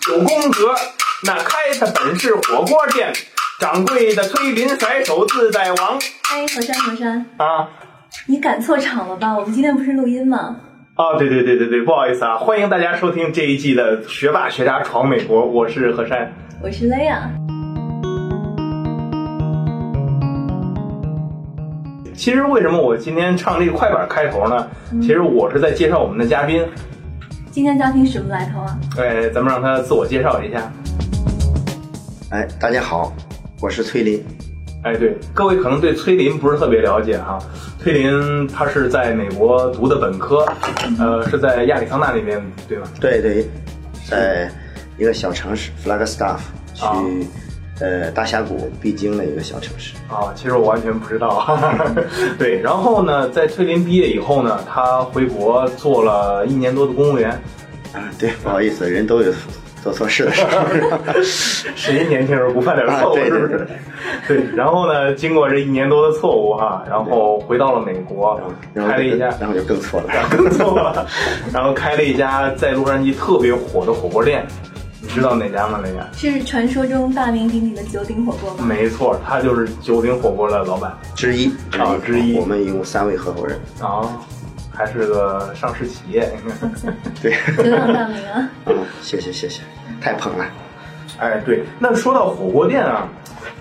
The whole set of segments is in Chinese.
九宫格那开的本是火锅店，掌柜的崔林甩手自在王哎，何山何山，啊。你赶错场了吧？我们今天不是录音吗？哦，对对对对对，不好意思啊，欢迎大家收听这一季的《学霸学渣闯美国》，我是何山。我是雷亚。其实为什么我今天唱这个快板开头呢？其实我是在介绍我们的嘉宾，今天嘉宾什么来头啊？哎，咱们让他自我介绍一下。哎，大家好，我是崔林。哎，对，各位可能对崔林不是特别了解哈。崔林他是在美国读的本科，呃，是在亚利桑那那边，对吧？对对，在一个小城市 Flagstaff 去、啊呃大峡谷必经的一个小城市。啊，其实我完全不知道。对，然后呢，在翠林毕业以后呢，他回国做了一年多的公务员。啊，对，不好意思，人都有做错事的时候。谁年轻时候不犯点错误，是不是？对，然后呢，经过这一年多的错误哈，然后回到了美国，然后开了一家，然后就更错了。更错了，然后开了一家在洛杉矶特别火的火锅店，你知道哪家吗？那家？是传说中大名鼎鼎的九鼎火锅吗？没错，他就是九鼎火锅的老板之一啊之一我们一共三位合伙人。啊，还是个上市企业。对，久仰大名啊！嗯，谢谢谢谢，太捧了。哎，对，那说到火锅店啊，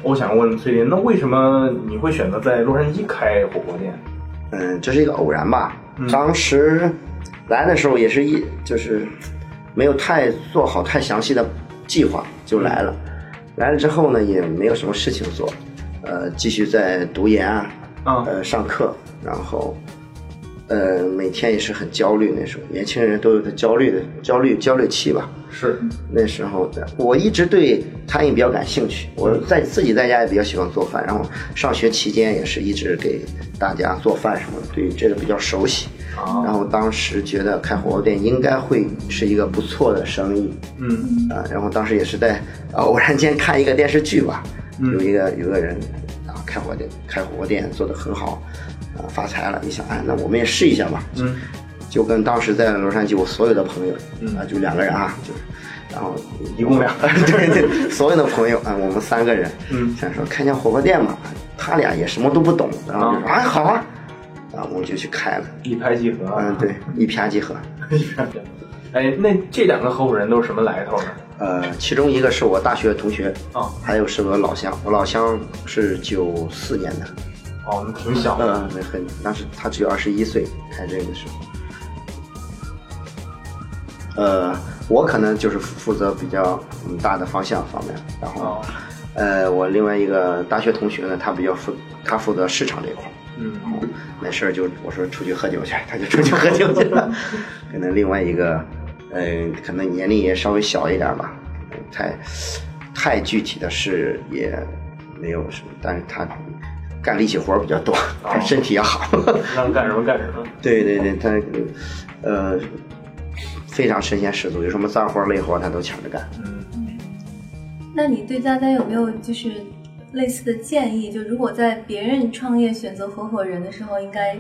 我想问崔林，那为什么你会选择在洛杉矶开火锅店？嗯，这是一个偶然吧。嗯当时来的时候也是一就是没有太做好太详细的计划就来了。来了之后呢，也没有什么事情做，呃，继续在读研啊，啊呃，上课，然后呃，每天也是很焦虑。那时候年轻人都有个焦虑的焦虑焦虑期吧。是，那时候的我一直对餐饮比较感兴趣，我在自己在家也比较喜欢做饭，然后上学期间也是一直给大家做饭什么的，对这个比较熟悉。啊然后当时觉得开火锅店应该会是一个不错的生意嗯啊，然后当时也是在呃偶然间看一个电视剧吧，嗯有一个有个人啊开火店开火锅店做得很好，啊发财了，一想哎那我们也试一下吧，嗯。就跟当时在洛杉矶我所有的朋友，嗯啊，就两个人啊，就是，然后一共两个人 对对，所有的朋友啊，我们三个人，嗯想说开家火锅店嘛，他俩也什么都不懂，然后就说啊啊好啊，啊我就去开了，一拍即合啊。嗯对，一拍即合，一拍即合。哎，那这两个合伙人都是什么来头呢？呃，其中一个是我大学同学，啊，还有是我老乡，我老乡是九四年的，哦，那挺小的。嗯，那很，当时他只有二十一岁开这个的时候。呃，我可能就是负责比较嗯大的方向方面，然后，哦呃，我另外一个大学同学呢，他比较负他负责市场这块儿，嗯没事儿就我说出去喝酒去，他就出去喝酒去了。可能另外一个，呃，可能年龄也稍微小一点吧，太太具体的事也没有什么，但是他干力气活儿比较多，他身体也好。让干什么干什么。对对对，他呃非常身先士卒，有什么脏活累活他都抢着干。嗯那你对大家有没有就是类似的建议？就如果在别人创业选择合伙人的时候，应该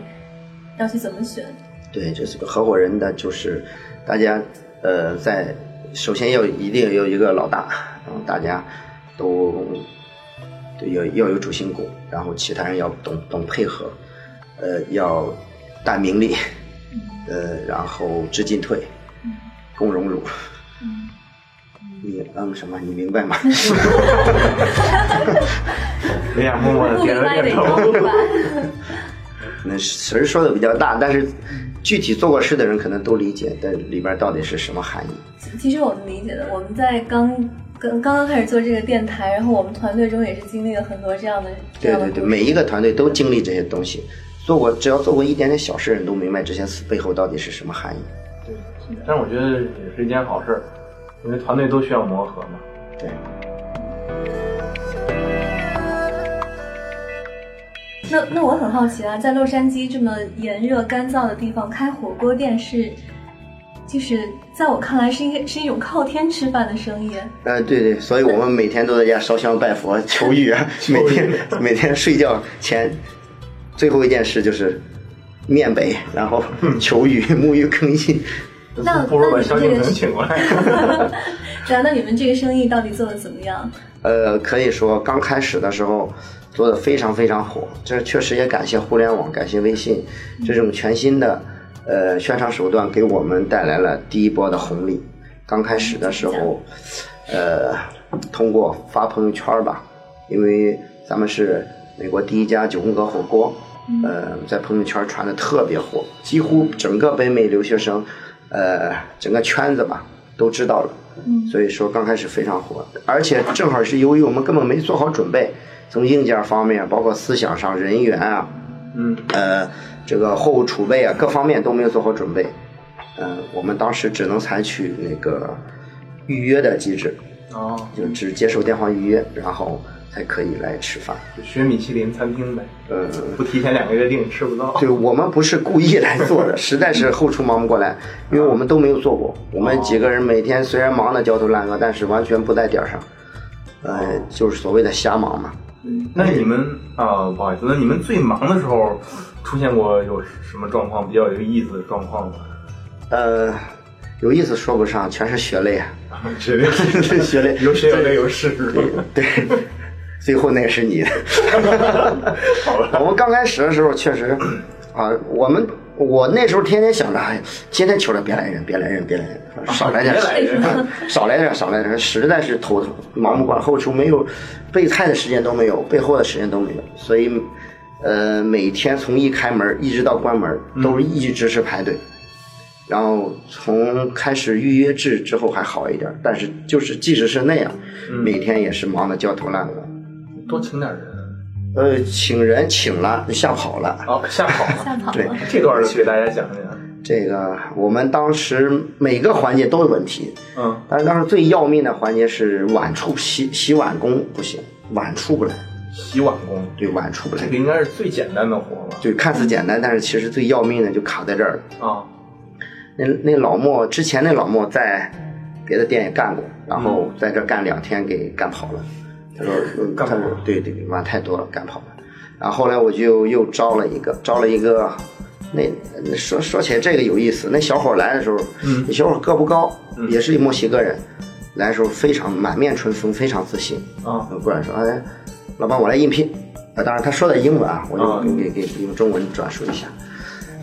要去怎么选？对，就是个合伙人的，就是大家呃在首先要一定要有一个老大，然后大家都对要要有主心骨，然后其他人要懂懂配合，呃要淡名利，呃然后知进退，共荣辱。你嗯什么？你明白吗？雷亚默默的不点了明白得点头。明白。那词儿说的比较大，但是具体做过事的人可能都理解，但里边到底是什么含义？其实我们理解的，我们在刚刚刚刚开始做这个电台，然后我们团队中也是经历了很多这样的这对对对，每一个团队都经历这些东西，做过只要做过一点点小事，人都明白这些词背后到底是什么含义。对，但是我觉得也是一件好事儿，因为团队都需要磨合嘛。对，那那我很好奇啊，在洛杉矶这么炎热干燥的地方开火锅店是，就是在我看来是一个是一种靠天吃饭的生意。呃，对对，所以我们每天都在家烧香拜佛 求雨啊，每天每天睡觉前最后一件事就是面北，然后求雨沐浴更衣，那不如把萧敬腾那你们这个请过来。对啊，那你们这个生意到底做的怎么样？呃，可以说刚开始的时候做的非常非常火，这确实也感谢互联网，感谢微信这种全新的呃宣传手段，给我们带来了第一波的红利。刚开始的时候，呃，通过发朋友圈吧，因为咱们是美国第一家九宫格火锅，呃，在朋友圈传的特别火，几乎整个北美留学生，呃，整个圈子吧都知道了。所以说刚开始非常火，而且正好是由于我们根本没做好准备，从硬件方面，包括思想上、人员啊，嗯，呃，这个货物储备啊，各方面都没有做好准备。嗯、我们当时只能采取那个预约的机制，哦，就只接受电话预约，然后才可以来吃饭。就学米其林餐厅呗，呃，不提前两个月订吃不到。对我们不是故意来做的，实在是后厨忙不过来，因为我们都没有做过。我们几个人每天虽然忙得焦头烂额，但是完全不在点儿上，呃，就是所谓的瞎忙嘛。那你们啊，不好意思，那你们最忙的时候出现过有什么状况比较有意思的状况吗？呃，有意思说不上，全是血泪啊，血泪是 血泪。有血有泪有事？对，最后那个是你的。好吧，我们刚开始的时候确实，啊，我们我那时候天天想着，哎，今天求着别来人，别来人，别来人，少来点，少来点，少来点，实在是头疼，忙不过来，后厨没有备菜的时间都没有，备货的时间都没有，所以，呃，每天从一开门一直到关门，都是一直是排队。然后从开始预约制之后还好一点，但是就是即使是那样，每天也是忙得焦头烂额。多请点人。呃，请人请了，吓跑了。哦，吓跑了。对吓跑了。这段儿给大家讲讲。这个我们当时每个环节都有问题，嗯，但是当时最要命的环节是碗出洗洗碗工不行，碗出不来，洗碗工，对，碗出不来这个。应该是最简单的活吧？对，看似简单，但是其实最要命的就卡在这儿了。啊，那那老莫之前那老莫在别的店也干过，然后在这儿干两天给干跑了。他说，嗯他干跑了说对对，碗太多了，赶跑了。然后后来我就又招了一个，招了一个。那那说说起来这个有意思，那小伙来的时候，嗯那小伙个不高，也是一墨西哥人，来的时候非常满面春风，非常自信。啊，过来说，哎，老板，我来应聘。啊，当然他说的英文啊，我啊就给给给用中文转述一下。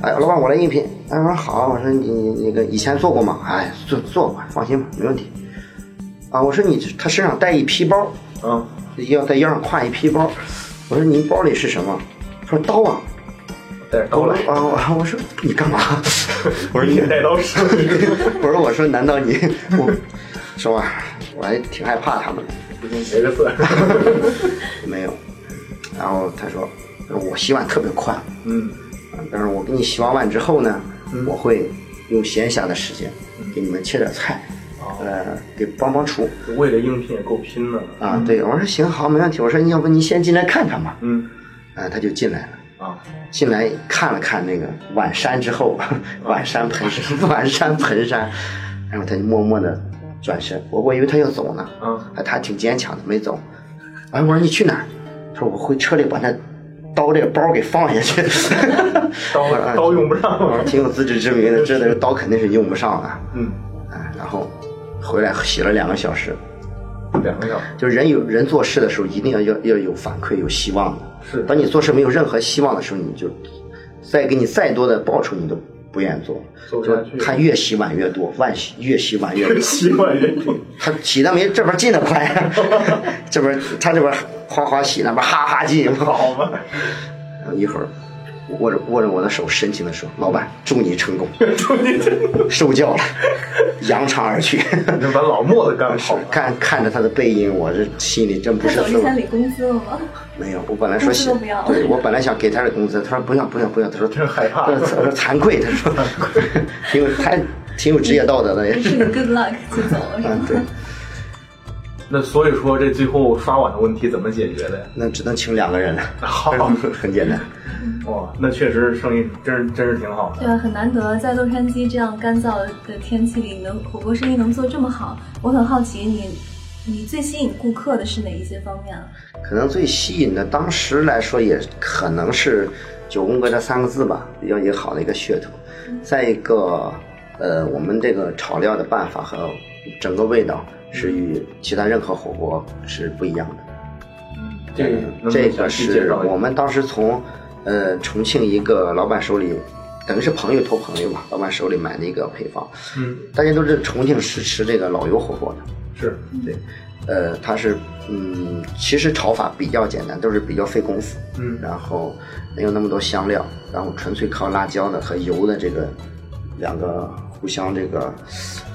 哎，老板，我来应聘。哎，我说好，我说你你那个以前做过吗？哎，做做过，放心吧，没问题。啊，我说你他身上带一皮包，嗯，要在腰上挎一皮包。我说您包里是什么？他说刀啊。带着刀来。我说啊，我 我说你干嘛？我说你带刀 是吗？我说我说难道你我是吧？我还挺害怕他们的。不行，别个色。没有。然后他说，我洗碗特别快，嗯，啊但是我给你洗完碗之后呢，我会用闲暇的时间给你们切点菜，呃，给帮帮厨为了应聘也够拼的了。啊。对，我说行好，没问题。我说你要不你先进来看看吧。嗯，啊，他就进来了。啊，进来看了看那个碗山之后，碗山盆山，碗山盆山，然后他就默默的转身，我我以为他要走呢，嗯啊，他挺坚强的，没走。哎，我说你去哪儿？他说我回车里把那刀这个包给放下去。刀刀用不上我说挺有自知之明的，知道这刀肯定是用不上了。嗯，啊，然后回来洗了两个小时。两个小时。就人有人做事的时候，一定要要要有反馈，有希望的。是当你做事没有任何希望的时候，你就再给你再多的报酬，你都不愿意做。做他越洗碗越多，万洗越洗碗越多。洗碗越多。他洗的没这边进的快，这边他这边哗哗洗，那边哈哈进。好吧，然 后一会儿握着握着我的手，深情的说：“老板，祝你成功。”祝你成功，受教了，扬长而去。你把老莫的干好了。看看着他的背影，我这心里真不是滋味走工资了吗？没有，我本来说工资都不要对我本来想给他点工资，他说不要不要不要，他说真害怕他说惭愧，他说挺有还挺有职业道德的也是。是 good luck 就走了是嗯，吗？对，那所以说，这最后刷碗的问题怎么解决的呀？那只能请两个人了，好很简单。哇，那确实生意真是真是挺好的。对啊，很难得在洛杉矶这样干燥的天气里，能火锅生意能做这么好。我很好奇你，你最吸引顾客的是哪一些方面啊？可能最吸引的，当时来说也可能是九宫格这三个字吧，比较一个好的一个噱头。再一个，呃，我们这个炒料的办法和整个味道是与其他任何火锅是不一样的。这这个是我们当时从呃重庆一个老板手里，等于是朋友托朋友嘛，老板手里买的一个配方。嗯，大家都知道重庆是吃这个老油火锅的，是。对，呃，它是嗯，其实炒法比较简单，都是比较费功夫，嗯。然后没有那么多香料，然后纯粹靠辣椒的和油的这个两个互相这个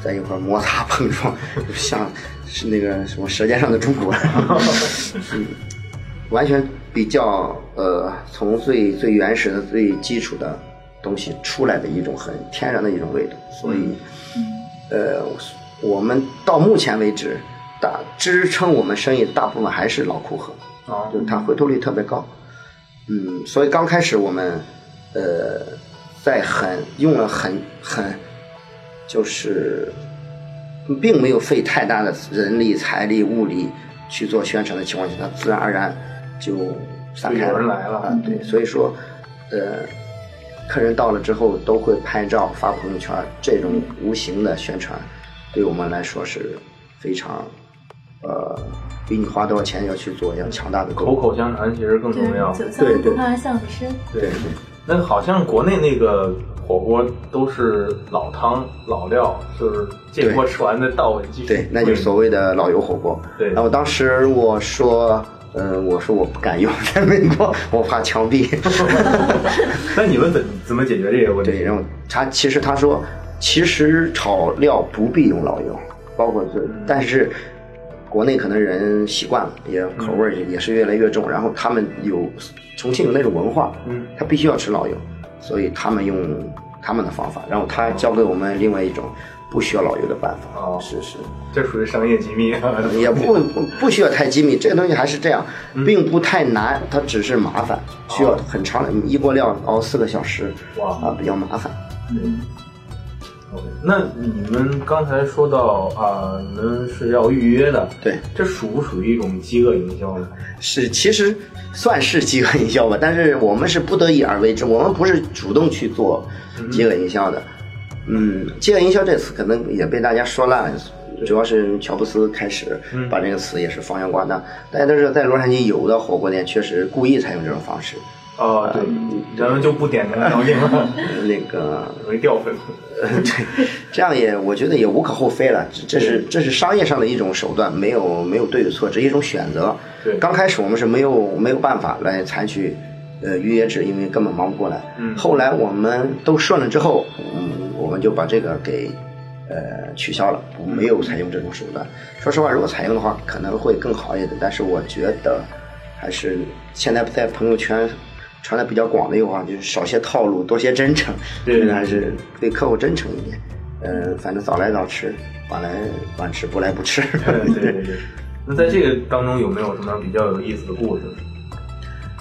在一块儿摩擦碰撞，就 像是那个什么《舌尖上的中国》嗯，完全比较呃，从最最原始的、最基础的东西出来的一种很天然的一种味道，所以。呃，我们到目前为止，大支撑我们生意的大部分还是老库河，啊就是它回头率特别高。嗯，所以刚开始我们，呃，在很用了很很，就是并没有费太大的人力、财力、物力去做宣传的情况下，它自然而然就散开就有人来了啊。对，所以说，呃，客人到了之后都会拍照发朋友圈，这种无形的宣传，对我们来说是非常，呃，比你花多少钱要去做要强大的多。口口相传其实更重要。对，酒香对怕巷子深。对对，那好像国内那个火锅都是老汤老料，就是这锅吃完再倒回继续。对，那就是所谓的老油火锅。对然后当时我说，嗯、我说我不敢用，在美国我怕枪毙。那你们怎怎么解决这个问题？对，然后他其实他说，其实炒料不必用老油，包括这，嗯但是国内可能人习惯了，也口味也也是越来越重，然后他们有重庆有那种文化，嗯，他必须要吃老油，所以他们用他们的方法，然后他教给我们另外一种不需要老油的办法，哦是是。这属于商业机密。也不不不需要太机密，这个东西还是这样，嗯并不太难，它只是麻烦，需要很长的一锅料熬四个小时，哇啊，比较麻烦。嗯 OK，那你们刚才说到啊、你们是要预约的，对，这属不属于一种饥饿营销呢？是其实算是饥饿营销吧，但是我们是不得已而为之，我们不是主动去做饥饿营销的。嗯，饥饿营销这词可能也被大家说烂了。主要是乔布斯开始把这个词也是发扬光大，大家都知道，在洛杉矶有的火锅店确实故意采用这种方式，哦，对，咱们就不点名道姓了，呃 那个容易掉粉。对，这样也我觉得也无可厚非了，这这是这是商业上的一种手段，没有没有对与错，只是一种选择。对刚开始我们是没有没有办法来采取呃预约制，因为根本忙不过来。嗯后来我们都顺了之后，嗯，我们就把这个给呃取消了，没有采用这种手段。说实话，如果采用的话，可能会更好一点，但是我觉得还是现在在朋友圈。传的比较广的一句话，就是少些套路，多些真诚，还是对客户真诚一点。呃，反正早来早吃，晚来晚吃，不来不吃。对对对。那在这个当中有没有什么比较有意思的故事？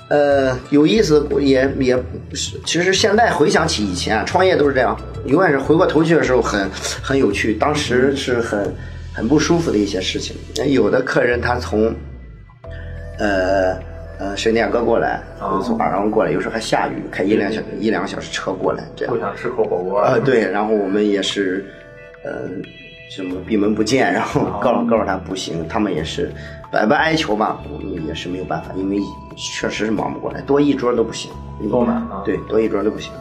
呃，有意思也也不是，其实现在回想起以前啊，创业都是这样，永远是回过头去的时候很很有趣，当时是很很不舒服的一些事情。有的客人他从呃呃水电哥过来，哦或者从二郎过来，有时候还下雨，开一两小一两个小时车过来，这样不。想吃口火锅啊，对，然后我们也是，呃，什么闭门不见，然后告诉告诉他不行，他们也是百般哀求吧，我们也是没有办法，因为确实是忙不过来，多一桌都不行，都难啊对，多一桌都不行，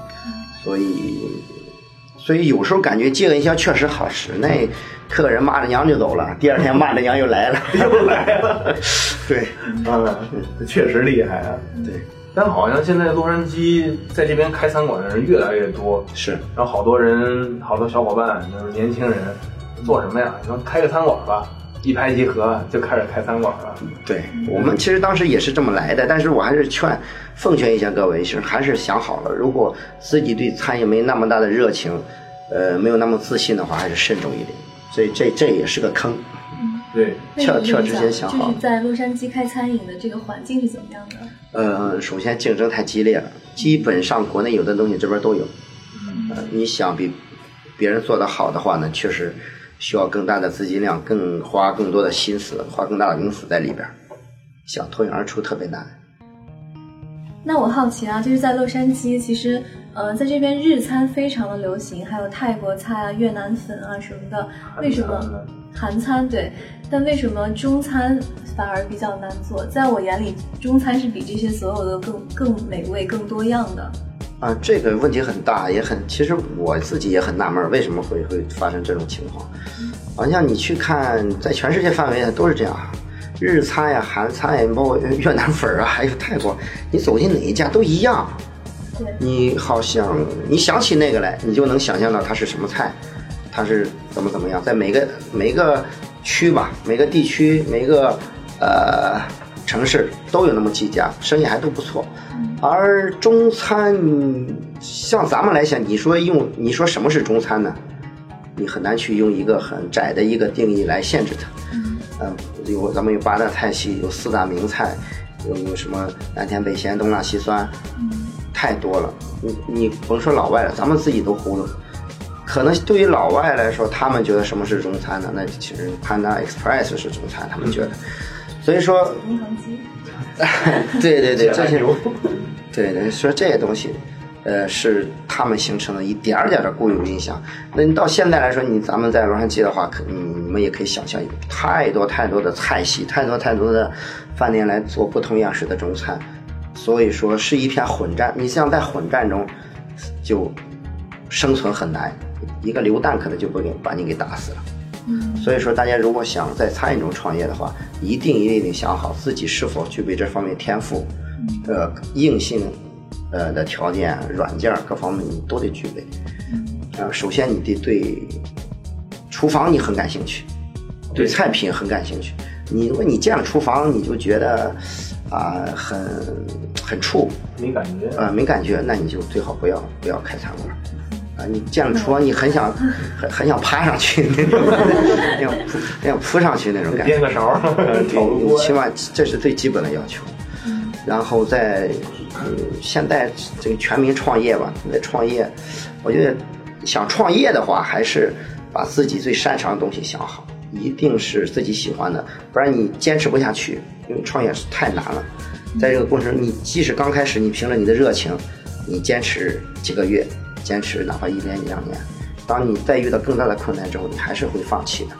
所以。所以有时候感觉饥饿营销确实好使，那客人骂着娘就走了，第二天骂着娘又来了，又来了。对啊，这确实厉害啊。对，但好像现在洛杉矶在这边开餐馆的人越来越多，是然后好多人，好多小伙伴就是年轻人，做什么呀？你说开个餐馆吧，一拍即合就开始开餐馆了。对我们其实当时也是这么来的，但是我还是劝奉劝一下各位，是还是想好了，如果自己对餐饮没那么大的热情，呃，没有那么自信的话，还是慎重一点。所以这这也是个坑。对，跳跳之前想好就是在洛杉矶开餐饮的这个环境是怎么样的？呃，首先竞争太激烈了，基本上国内有的东西这边都有。嗯，呃，你想比别人做的好的话呢，确实需要更大的资金量，更花更多的心思，花更大的功夫在里边儿，想脱颖而出特别难。那我好奇啊，就是在洛杉矶，其实呃，在这边日餐非常的流行，还有泰国菜啊、越南粉啊什么的。为什么韩餐对？但为什么中餐反而比较难做？在我眼里，中餐是比这些所有的更更美味、更多样的。啊，这个问题很大，也很，其实我自己也很纳闷，为什么会会发生这种情况？好像你去看，在全世界范围都是这样，日餐呀、韩餐呀，包括越南粉啊，还有泰国，你走进哪一家都一样。对，你好像你想起那个来，你就能想象到它是什么菜，它是怎么怎么样，在每个每个区吧，每个地区，每个呃城市都有那么几家，生意还都不错。而中餐，像咱们来讲，你说用你说什么是中餐呢？你很难去用一个很窄的一个定义来限制它。嗯，有咱们有八大菜系，有四大名菜，有有什么南甜北咸东辣西酸，太多了。你你甭说老外了，咱们自己都糊涂。可能对于老外来说，他们觉得什么是中餐呢？那其实 Panda Express 是中餐，他们觉得。所以说。对 对对，这些，对对，说这些东西，呃，是他们形成的一点儿点儿的固有印象。那你到现在来说，你咱们在洛杉矶的话，可你你们也可以想象，太多太多的菜系，太多太多的饭店来做不同样式的中餐，所以说是一片混战。你像在混战中，就生存很难，一个流弹可能就会给把你给打死了。所以说，大家如果想在餐饮中创业的话，一定一定得想好自己是否具备这方面天赋，呃，硬性，呃的条件、软件各方面你都得具备。呃，首先你得对厨房你很感兴趣，对菜品很感兴趣。你如果你见了厨房你就觉得啊很很怵，没感觉，呃没感觉，那你就最好不要不要开餐馆。啊，你见了厨房，你很想很很想爬上去那种，要扑要扑上去那种感觉。颠个勺，炒个锅，起码这是最基本的要求。然后在嗯，现在这个全民创业吧，在创业，我觉得想创业的话，还是把自己最擅长的东西想好，一定是自己喜欢的，不然你坚持不下去。因为创业是太难了，在这个过程，你即使刚开始，你凭着你的热情，你坚持几个月。坚持哪怕一年两年，当你再遇到更大的困难之后，你还是会放弃的。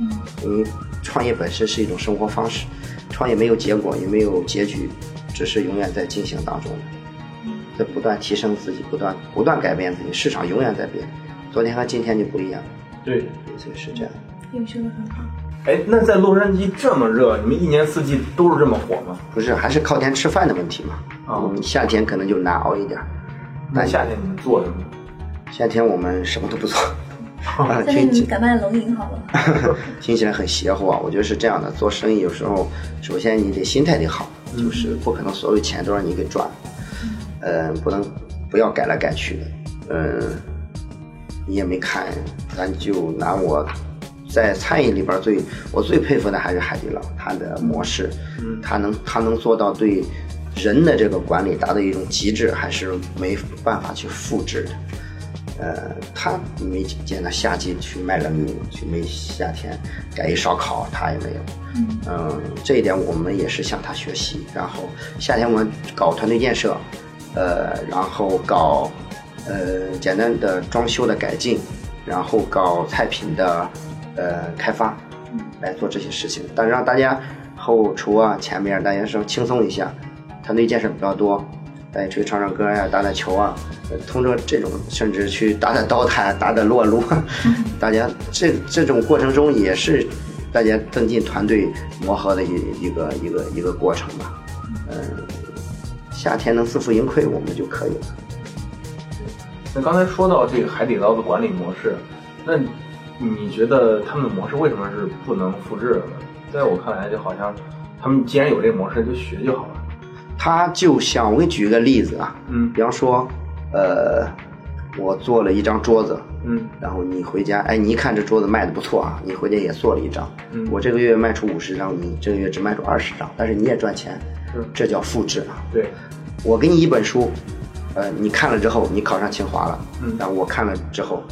嗯，因为创业本身是一种生活方式，创业没有结果，也没有结局，只是永远在进行当中的，在不断提升自己，不断不断改变自己。市场永远在变，昨天和今天就不一样。对，所以是这样。你说的很好。哎，那在洛杉矶这么热，你们一年四季都是这么火吗？不是，还是靠天吃饭的问题嘛。啊，夏天可能就难熬一点。那夏天你们做什么？夏天我们什么都不做。夏天你改卖龙吟好了。听起来很邪乎啊！我觉得是这样的，做生意有时候，首先你得心态得好，就是不可能所有钱都让你给赚。嗯，不能不要改来改去的。嗯，你也没看，咱就拿我在餐饮里边最我最佩服的还是海底捞，它的模式，它能它能做到对。人的这个管理达到一种极致，还是没办法去复制的。呃，他没见到夏季去卖冷饮，去没夏天改一烧烤，他也没有。嗯，这一点我们也是向他学习。然后夏天我们搞团队建设，呃，然后搞呃简单的装修的改进，然后搞菜品的呃开发，来做这些事情。但是让大家后厨啊前面大家稍微轻松一下。团队建设比较多，大家出去唱唱歌呀，打打球啊，通过这种甚至去打打刀塔、打打撸啊撸，大家这这种过程中也是大家增进团队磨合的一一个一个一个过程吧。嗯，夏天能自负盈亏，我们就可以了。那刚才说到这个海底捞的管理模式，那你觉得他们的模式为什么是不能复制的呢？在我看来，就好像他们既然有这个模式，就学就好了。它就像我给你举个例子啊，嗯，比方说，呃，我做了一张桌子，嗯，然后你回家，哎，你一看这桌子卖的不错啊，你回家也做了一张，嗯，我这个月卖出五十张，你这个月只卖出二十张，但是你也赚钱，是，这叫复制啊。对，我给你一本书，呃，你看了之后，你考上清华了，嗯，然后我看了之后。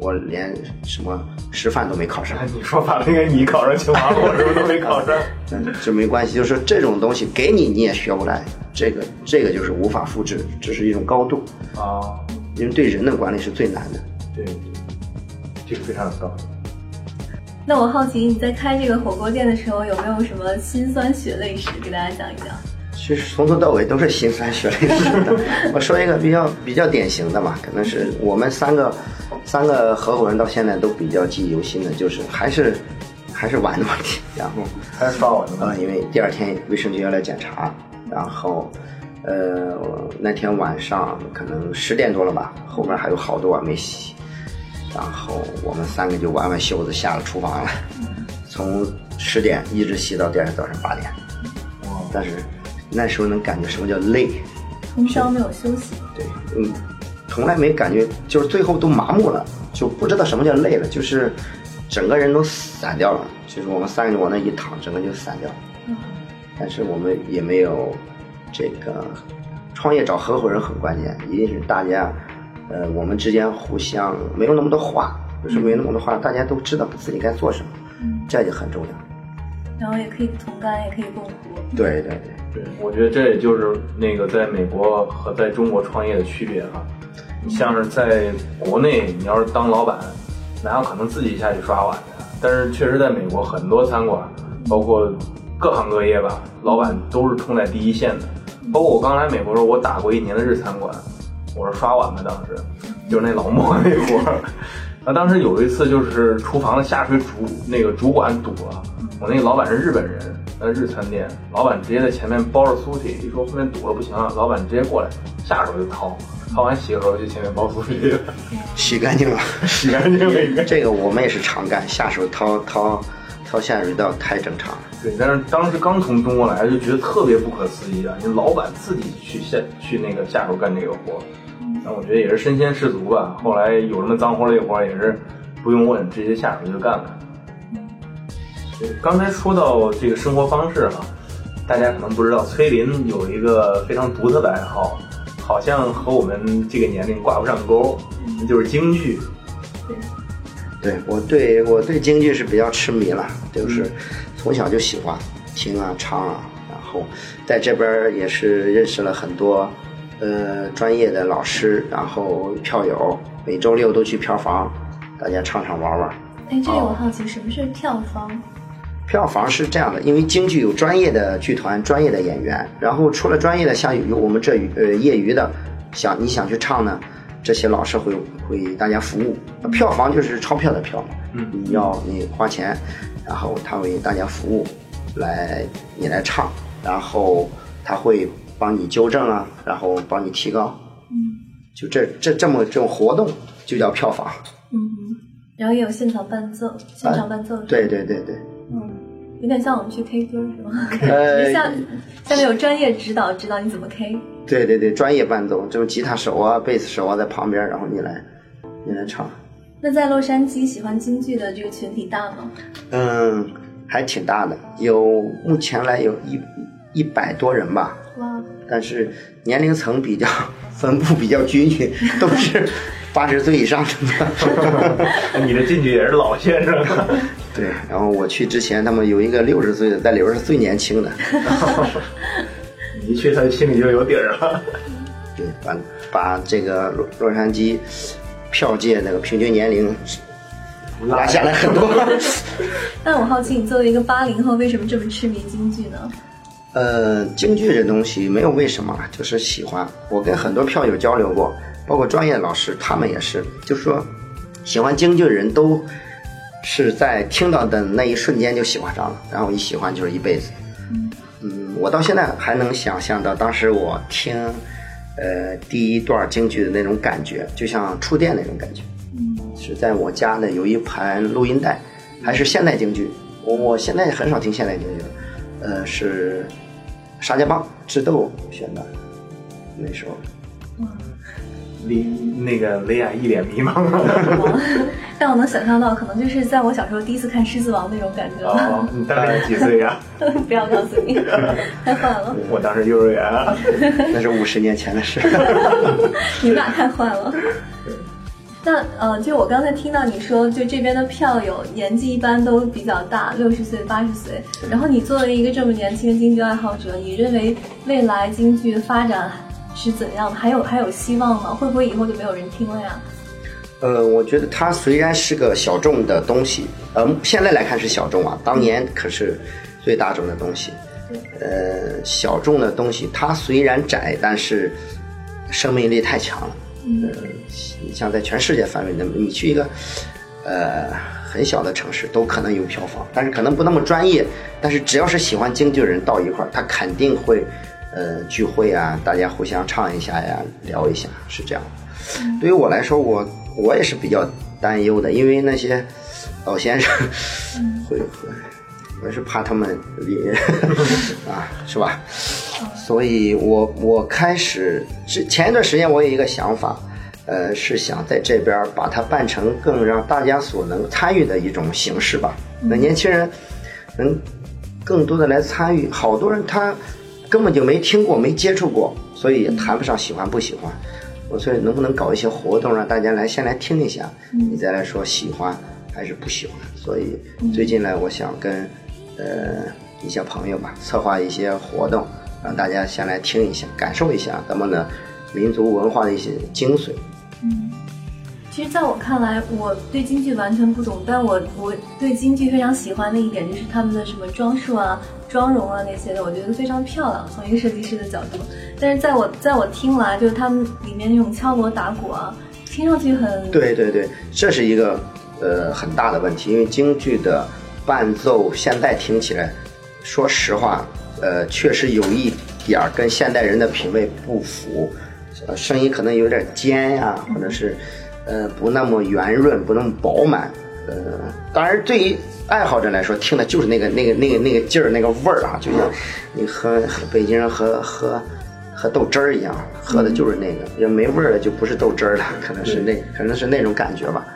我连什么师范都没考上。你说反了，应该你考上清华，我什么都没考上。嗯，这没关系，就是这种东西给你你也学不来，这个这个就是无法复制，这是一种高度。啊，因为对人的管理是最难的。对，这个非常有道理。那我好奇你在开这个火锅店的时候有没有什么辛酸血泪史给大家讲一讲？其实从头到尾都是辛酸血泪史的。我说一个比较比较典型的吧，可能是我们三个三个合伙人到现在都比较记忆犹新的，就是还是还是碗的问题。然后 还是刷碗的啊，因为第二天卫生局要来检查，然后呃那天晚上可能十点多了吧，后面还有好多碗没洗，然后我们三个就挽挽袖子下了厨房了，从十点一直洗到第二天早上八点。哇，但是那时候能感觉什么叫累，通宵没有休息。对，嗯，从来没感觉，就是最后都麻木了，就不知道什么叫累了，就是整个人都散掉了，就是我们三个人往那一躺，整个就散掉了。嗯但是我们也没有这个创业找合伙人很关键，一定是大家，呃，我们之间互相没有那么多话，就是没有那么多话，大家都知道自己该做什么，嗯，这就很重要。然后也可以同甘，也可以共苦。对对对。对，我觉得这也就是那个在美国和在中国创业的区别了。你像是在国内，你要是当老板，哪有可能自己下去刷碗的？但是确实在美国，很多餐馆，包括各行各业吧，老板都是冲在第一线的。包括我刚来美国时候，我打过一年的日餐馆，我是刷碗的，当时就是那老莫那活儿。那当时有一次就是厨房的下水主那个主管堵了，我那个老板是日本人，呃日餐店，老板直接在前面包着酥皮，一说后面堵了不行了，老板直接过来下手就掏，掏完洗个手就前面包酥皮，洗干净了，洗干净了。这个我们也是常干，下手掏掏掏下水道太正常了。对，但是当时刚从中国来，就觉得特别不可思议啊！你老板自己去下去那个下手干这个活儿，那我觉得也是身先士卒吧。后来有什么脏活累活也是不用问，直接下手就干了。对，刚才说到这个生活方式哈、大家可能不知道，崔林有一个非常独特的爱好，好像和我们这个年龄挂不上钩，那就是京剧。对我对我对京剧是比较痴迷了，就是从小就喜欢听啊唱啊，然后在这边儿也是认识了很多呃专业的老师，然后票友，每周六都去票房，大家唱唱玩玩。哎，这里我好奇，什么是票房？票房是这样的，因为京剧有专业的剧团、专业的演员，然后除了专业的，像有我们这呃业余的，想你想去唱呢，这些老师会为大家服务。票房就是钞票的票嘛，嗯你要你花钱，然后他为大家服务，来你来唱，然后他会帮你纠正啊，然后帮你提高，嗯就这这这么这种活动就叫票房。嗯，然后也有现场伴奏，现场伴奏。对对对对，嗯，有点像我们去 K 歌是吗？呃下下面有专业指导指导你怎么 K。对对对，专业伴奏，这种吉他手啊、贝斯手啊在旁边，然后你来，你来唱。那在洛杉矶喜欢京剧的这个群体大吗？嗯，还挺大的，有目前来有一一百多人吧，哇，但是年龄层比较分布比较均匀，都是八十岁以上的。你的进去也是老先生。对，然后我去之前，他们有一个六十岁的，在里边是最年轻的。你 一去，他心里就有底儿了。对，把把这个洛洛杉矶票界那个平均年龄拉下来很多。但我好奇，你作为一个八零后，为什么这么痴迷京剧呢？呃，京剧这东西没有为什么，就是喜欢。我跟很多票友交流过，包括专业老师，他们也是，就是说，喜欢京剧的人都是在听到的那一瞬间就喜欢上了，然后一喜欢就是一辈子。嗯，我到现在还能想象到当时我听，呃，第一段京剧的那种感觉，就像触电那种感觉。是在我家呢有一盘录音带，还是现代京剧。我我现在很少听现代京剧了，呃，是沙家浜智斗选的，那时候。离那个雷亚一脸迷茫。但我能想象到，可能就是在我小时候第一次看《狮子王》那种感觉。哦，你大概几岁呀？不要告诉你，太坏了，我当时幼儿园。啊那是五十年前的事。你们俩太坏了。那呃，就我刚才听到你说，就这边的票友年纪一般都比较大，六十岁、八十岁。然后你作为一个这么年轻的京剧爱好者，你认为未来京剧发展是怎样的？还有还有希望吗？会不会以后就没有人听了呀？呃，我觉得它虽然是个小众的东西，呃，现在来看是小众啊，当年可是最大众的东西。呃，小众的东西，它虽然窄，但是生命力太强了。嗯，你像在全世界范围内，你去一个呃很小的城市，都可能有票房，但是可能不那么专业。但是只要是喜欢京剧的人到一块儿，他肯定会呃聚会啊，大家互相唱一下呀，聊一下，是这样。对于我来说，我我也是比较担忧的，因为那些老先生会会。我是怕他们离 啊，是吧？所以我我开始之前一段时间，我有一个想法，呃，是想在这边把它办成更让大家所能参与的一种形式吧。那年轻人能更多的来参与，好多人他根本就没听过、没接触过，所以也谈不上喜欢不喜欢。我所以能不能搞一些活动，让大家来先来听一下，你再来说喜欢还是不喜欢？所以最近呢，我想跟。呃，一些朋友吧，策划一些活动，让大家先来听一下，感受一下咱们的民族文化的一些精髓。嗯，其实，在我看来，我对京剧完全不懂，但我我对京剧非常喜欢的一点就是他们的什么装束啊、妆容啊那些的，我觉得非常漂亮。从一个设计师的角度，但是在我在我听来，就是他们里面那种敲锣打鼓啊，听上去很……对对对，这是一个呃很大的问题，因为京剧的。伴奏现在听起来，说实话，呃，确实有一点儿跟现代人的品味不符，呃，声音可能有点尖呀，或者是，呃，不那么圆润，不那么饱满，呃，当然对于爱好者来说，听的就是那个那个那个那个劲儿那个味儿啊，就像你喝北京人喝喝喝豆汁儿一样，喝的就是那个，要没味儿了就不是豆汁儿了，可能是那可能是那种感觉吧，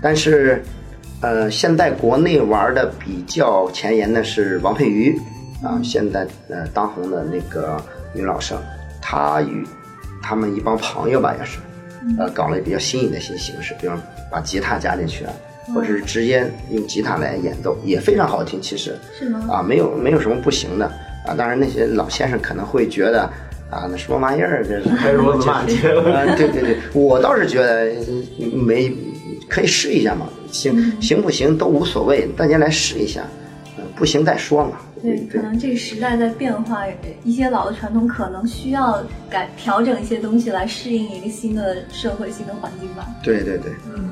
但是。呃，现在国内玩的比较前沿的是王佩瑜，啊，现在呃当红的那个女老生，她与他们一帮朋友吧，也是，呃，搞了比较新颖的新形式，比方把吉他加进去，或者是直接用吉他来演奏，也非常好听。其实，是吗？啊，没有没有什么不行的啊。当然那些老先生可能会觉得啊，那什么玩意儿，这是开什么骂街了。对对对，我倒是觉得没。可以试一下嘛，行行不行都无所谓，大家来试一下，嗯，不行再说嘛。对，可能这个时代在变化，一些老的传统可能需要改调整一些东西来适应一个新的社会、新的环境吧。对对对，嗯。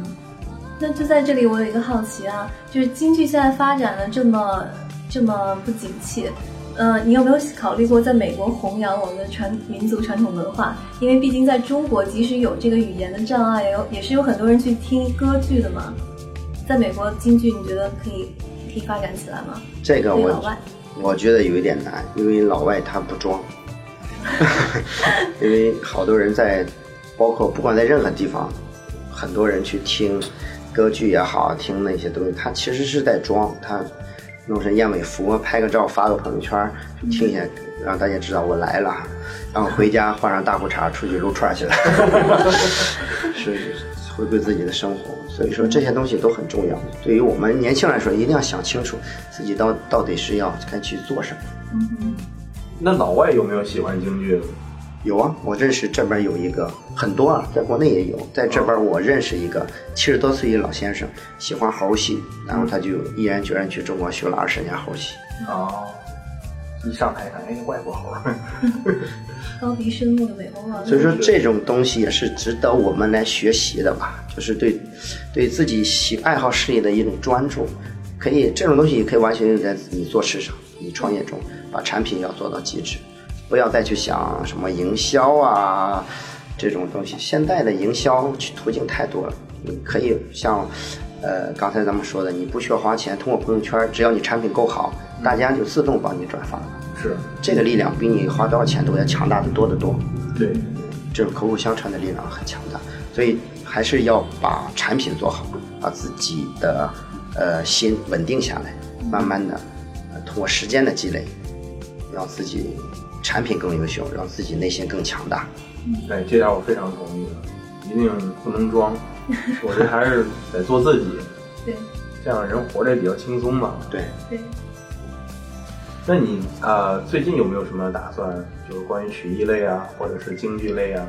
那就在这里，我有一个好奇啊，就是京剧现在发展的这么这么不景气。呃，你有没有考虑过在美国弘扬我们的传民族传统文化？因为毕竟在中国，即使有这个语言的障碍，也有也是有很多人去听歌剧的嘛。在美国，京剧你觉得可以可以发展起来吗？这个我我觉得有一点难，因为老外他不装，因为好多人在，包括不管在任何地方，很多人去听歌剧也好，听那些东西，他其实是在装他。弄成燕尾服，拍个照发个朋友圈，听一下，让大家知道我来了，然后回家换上大裤衩出去撸串去了，是回归自己的生活。所以说这些东西都很重要。对于我们年轻人来说，一定要想清楚自己到到底是要该去做什么。嗯那老外有没有喜欢京剧的？有啊，我认识这边有一个很多啊，在国内也有，在这边我认识一个七十多岁一老先生，喜欢猴戏，然后他就毅然决然去中国学了二十年猴戏。哦，一上台看，哎，外国猴，高鼻深目的美猴王。所以说这种东西也是值得我们来学习的吧，就是对，对自己喜爱好事业的一种专注，可以这种东西也可以完全用在你做事上，你创业中，把产品要做到极致。不要再去想什么营销啊，这种东西。现在的营销途径太多了，你可以像，呃，刚才咱们说的，你不需要花钱，通过朋友圈，只要你产品够好，大家就自动帮你转发了。是，这个力量比你花多少钱都要强大的多得多。对，这种口口相传的力量很强大，所以还是要把产品做好，把自己的呃心稳定下来，慢慢的，通过时间的积累，让自己。产品更优秀，让自己内心更强大。对，这点我非常同意，一定不能装。我觉得还是得做自己。对，这样人活着也比较轻松嘛。对。对。那你啊，最近有没有什么打算？就是关于曲艺类啊，或者是京剧类啊？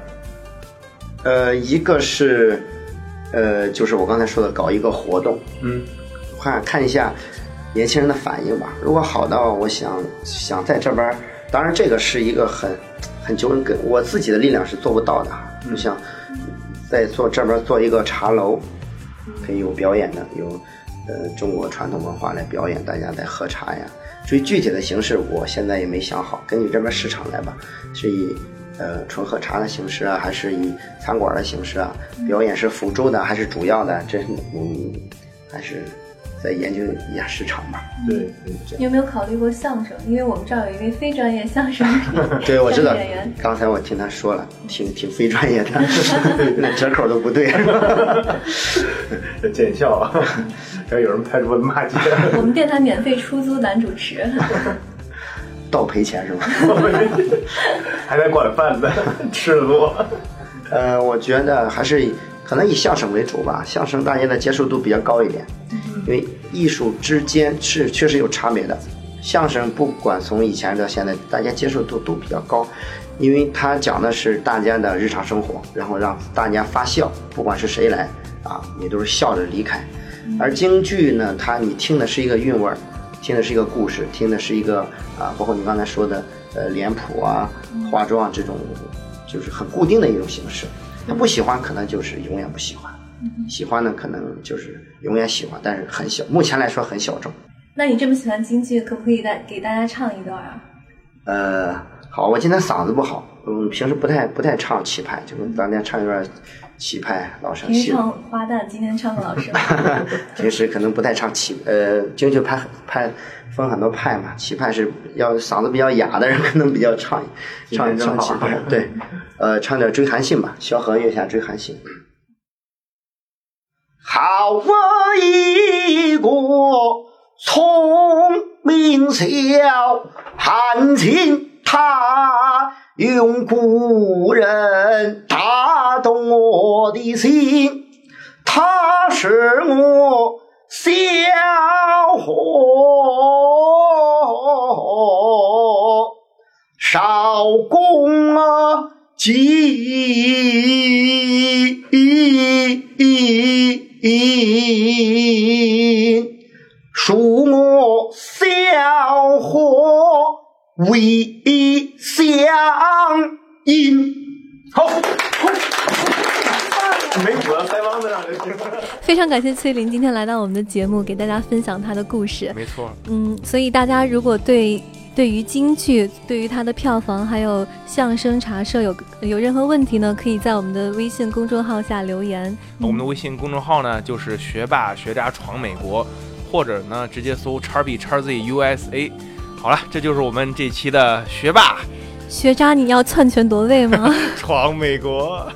呃，一个是，呃，就是我刚才说的，搞一个活动，嗯，看看一下年轻人的反应吧。如果好到，我想想在这边，当然这个是一个很很久跟我自己的力量是做不到的。就像在做这边做一个茶楼，可以有表演的，有呃中国传统文化来表演，大家在喝茶呀。至于具体的形式，我现在也没想好，根据这边市场来吧，是以。呃，纯喝茶的形式啊，还是以餐馆的形式啊？表演是辅助的还是主要的？这嗯，还是在研究一下市场吧。对对。你有没有考虑过相声？因为我们这儿有一位非专业相声 对，我知道。演员。刚才我听他说了，挺挺非专业的，那折口都不对。见笑啊！要有人拍桌子骂街。我们电台免费出租男主持。倒赔钱是吗？还得管饭呢，吃的多。呃，我觉得还是可能以相声为主吧，相声大家的接受度比较高一点，因为艺术之间是确实有差别的。相声不管从以前到现在，大家接受度都比较高，因为它讲的是大家的日常生活，然后让大家发笑，不管是谁来啊，你都是笑着离开。而京剧呢，它你听的是一个韵味儿。听的是一个故事，听的是一个啊，包括你刚才说的呃脸谱啊、化妆这种，就是很固定的一种形式。他不喜欢，可能就是永远不喜欢；喜欢呢，可能就是永远喜欢，但是很小。目前来说很小众。那你这么喜欢京剧，可不可以带给大家唱一段啊？呃，好，我今天嗓子不好，嗯，平时不太不太唱气派，就跟咱家唱一段。气派老生，平时唱花旦，今天唱个老生。平时可能不太唱气，呃，京剧派派分很多派嘛，气派是要嗓子比较哑的人可能比较唱唱唱气派，对，呃，唱点追韩信吧，萧何月下追韩信。好一个聪明小韩信，他。用古人打动我的心，他是我小伙少公啊，金，恕我小伙。为相因，好，没谱了，腮帮子上非常感谢崔林今天来到我们的节目，给大家分享他的故事。没错，嗯，所以大家如果对对于京剧、对于它的票房还有相声茶社有有任何问题呢，可以在我们的微信公众号下留言。我们的微信公众号呢，就是学霸学渣闯美国，或者呢直接搜叉 B 叉 Z USA。好了，这就是我们这期的学霸、学渣，你要篡权夺位吗？闯美国。